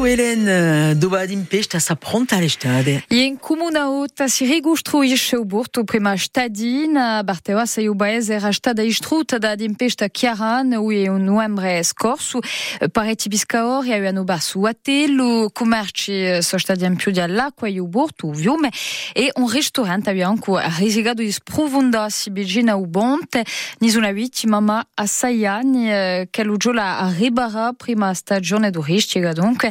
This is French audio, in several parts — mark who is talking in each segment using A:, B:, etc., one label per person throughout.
A: tu Hélène. Doba d'impesta sa pronta all'estade.
B: In comuna ota si ricostruisce o burto prima stadina, Bartewa sa io baese era stada istruta da d'impesta chiaran, ui un novembre scorso, pareti biscaor, ia hanno basso atelo, commerci so stadi in più di all'acqua, io burto, viume, e un ristorante aveva anche risigato di sprofunda si bigina u bonte, nisuna vittima ma a sei anni, che l'ugiola arribara prima stagione d'Oristiega, donc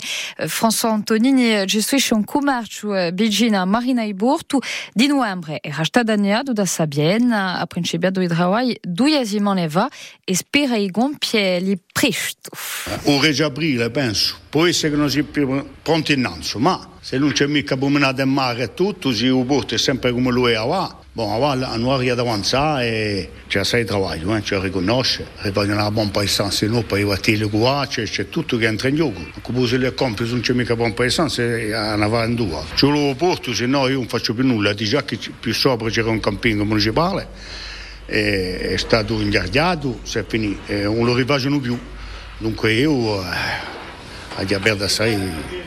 B: François Antonini gestisce un commercio bigina Marina i Bortu di novembre era stadaniado da Sabiena a principiato i travai duiesimo neva e spera i gompie li presto.
C: Ora già aprile, penso. Può essere che non si pronti innanzi, ma se non c'è mica bumenata in mare e tutto, si è sempre come lui è là. Bon, avant, a noi è d'avanzare e c'è assai lavoro, eh? c'è riconosce, vogliono una buona paesanza, no, per i vatili qua, c'è, c'è tutto che entra in gioco. Come se le compri non c'è mica buona paesanza, è una vandua. C'è lo porto, se no io non faccio più nulla, di già che più sopra c'era un campino municipale, è stato ingardiato, si è finito, e non lo rifacciano più. Dunque io... Eh, a Diaberde assai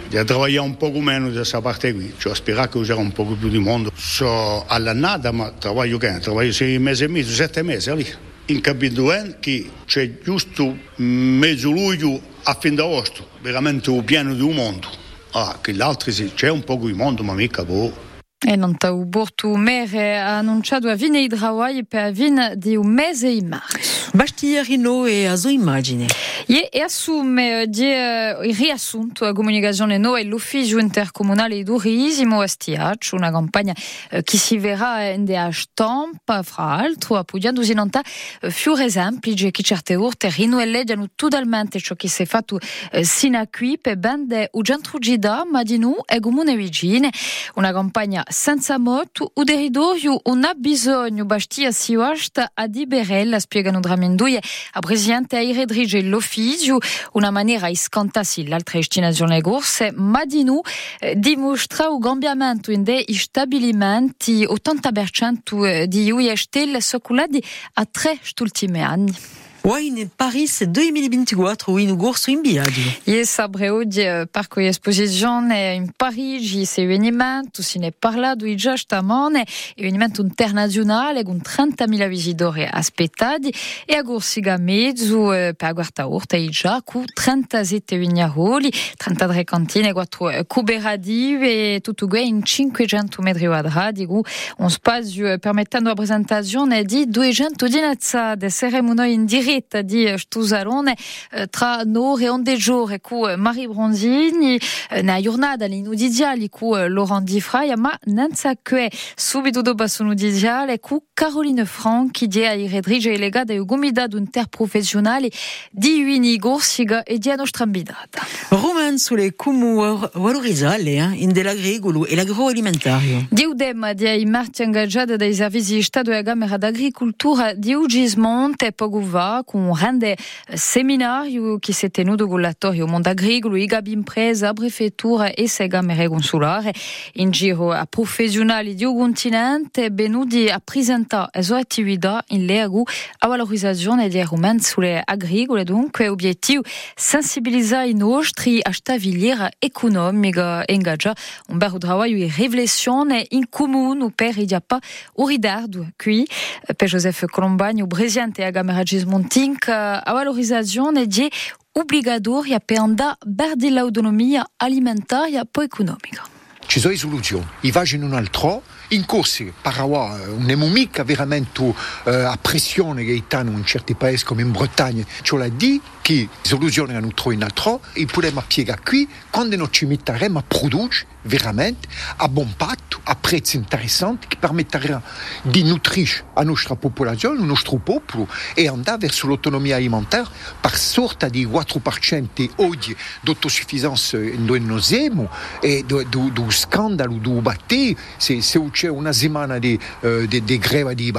C: di lavorare un po' meno da questa parte qui, cioè spero che c'era un po' più di mondo. So all'annata, ma lavoro che? Lavoro sei mesi e mezzo, sette mesi lì. In capito che c'è giusto mezzo luglio a fine d'agosto, veramente il piano di un mondo. Ah, che l'altro sì, c'è un po' di mondo, ma mica boh.
B: E non ta u bortu mere ha annunciato a vine idrawai per vin di un mese in marzo.
A: Bastiglia e a sua immagine.
B: E, e assume di il riassunto a comunicazione no e l'ufficio intercomunale di turismo a Stiac, una campagna che si verrà in de stampa, fra l'altro, appoggiando in onta uh, fiore esempi che certe urte totalmente ciò che si è fatto a qui per bende u centro gida, ma di noi e comune vicine. Una campagna senza moto, u deridorio non ha bisogno, Bastia si wasta a Diberella, spiegano a presidente a iredrige l'ufficio, una maniera iscantasi l'altra destinazione corse, ma di eh, dimostra un cambiamento in dei stabilimenti 80% di stelle soculati a tre ultimi anni.
A: In Paris 2024, où in corso in viaggio.
B: E sabre oggi parco esposizione in Parigi, se venimento, si ne parlato già stamane, venimento internazionale con 30.000 visitori aspettati e a Gorsiga mezzo eh, per guarda orta e già con 37 vignaroli, 33 cantine, 4 cuberadi e tutto questo in 500 metri quadrati, con un spazio permettendo la presentazione di 200 dinazza de ceremonie in diretta di Stuzarone tra nore e ondegiore cu Marie Bronzini na giornata l'inudiziali cu Laurent Di Fraia ma nanza che subito dopo sunudiziale cu Caroline Franchi di a iredrige legata e gomida interprofessionale di Uini Gorsiga e di a nostra ambidata.
A: Roman sulle cumu valorizzale eh, in dell'agricolo e l'agroalimentario.
B: Di udem di ai marti ingaggiati dai servizi di Stato e Camera d'Agricultura di Ugismonte Poguva con un grande seminario che si è tenuto con l'attorio mondo agricolo, i gabi impresa, prefettura e se camere consolare in giro a professionali di un continente venuti a presentare le sue attività in leggo a valorizzazione dei rumeni sulle agricole, dunque obiettivo sensibilizzare i nostri a stabilire economica e ingaggiare un bel lavoro di riflessione in comune per il diappa o ridardo qui per Joseph Colombagno, presidente a Camera Gismonti a valorizzazione di obbligatoria per andare verso l'autonomia alimentaria e economica.
D: Ci sono soluzioni, i altro, non veramente uh, a pressione che certi paesi come in Bretagna, l'ha che hanno trovato in altro. Qui quando noi ci metteremo a produrre veramente a buon patto, a prezzi interessanti che permetteranno di nutrire la nostra popolazione, il nostro popolo e andare verso l'autonomia alimentaire per sorta di 4% oggi d'autosufficienza cui noi siamo e do scandalo do battè se, se c'è una settimana di, uh, di, di greve di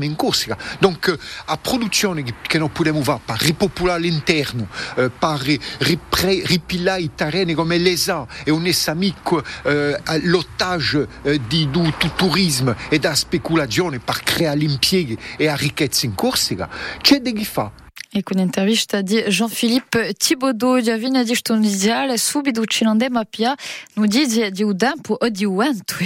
D: in Corsica. Donc uh, a produzione che noi possiamo fare per ripopolare l'interno uh, per ripilare i terreni come l'ESA e un amico l'otage di du, du turismo e da speculazione per creare l'impiego e la ricchezza in Corsica c'è da chi fa?
B: E con intervista di Jean-Philippe Thibaudot, di avvina di stondiziale, subito ci non ma pia, nu dice di un tempo o di un vento.